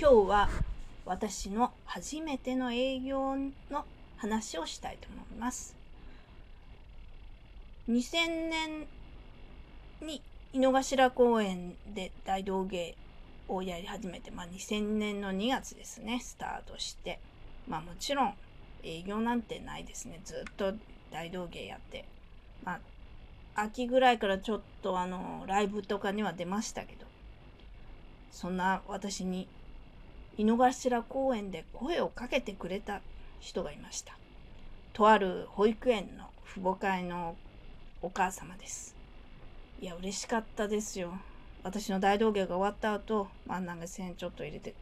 今日は私の初めての営業の話をしたいと思います。2000年に井の頭公園で大道芸をやり始めて、まあ、2000年の2月ですねスタートして。まあもちろん営業なんてないですね。ずっと大道芸やって。まあ秋ぐらいからちょっとあのライブとかには出ましたけど。そんな私に井の頭公園で声をかけてくれた人がいました。とある保育園の父母会のお母様です。いや、嬉しかったですよ。私の大道芸が終わった後、真ん中線ちょっと入れて、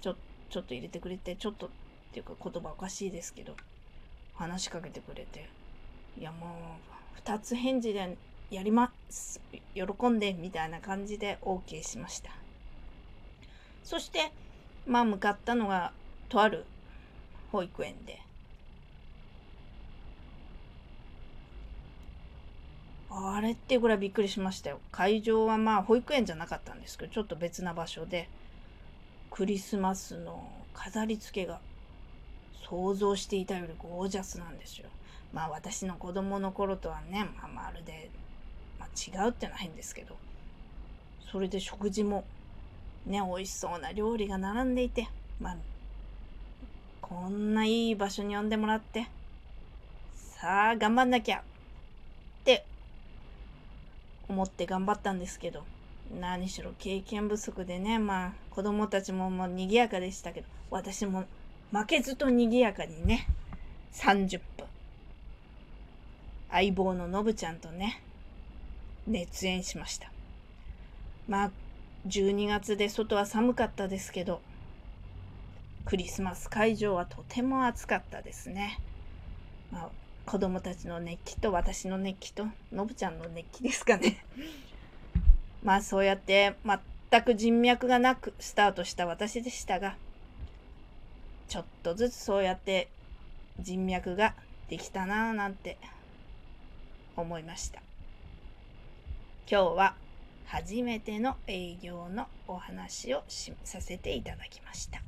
ちょ、ちょっと入れてくれて、ちょっとっていうか言葉おかしいですけど、話しかけてくれて、いやもう、二つ返事でやります。喜んで、みたいな感じで OK しました。そして、まあ向かったのが、とある保育園で、あれってぐらいびっくりしましたよ。会場はまあ保育園じゃなかったんですけど、ちょっと別な場所で、クリスマスの飾り付けが想像していたよりゴージャスなんですよ。まあ私の子供の頃とはね、まあ、まるで、まあ、違うっていうのは変ですけど、それで食事もね、美味しそうな料理が並んでいて、まあ、こんないい場所に呼んでもらって、さあ、頑張んなきゃって思って頑張ったんですけど、何しろ経験不足でね、まあ、子供たちももう賑やかでしたけど、私も負けずと賑やかにね、30分。相棒ののぶちゃんとね、熱演しました。まあ、12月で外は寒かったですけど、クリスマス会場はとても暑かったですね。まあ、子供たちの熱気と私の熱気とのぶちゃんの熱気ですかね。まあそうやって全く人脈がなくスタートした私でしたが、ちょっとずつそうやって人脈ができたなぁなんて思いました。今日は初めての営業のお話をさせていただきました。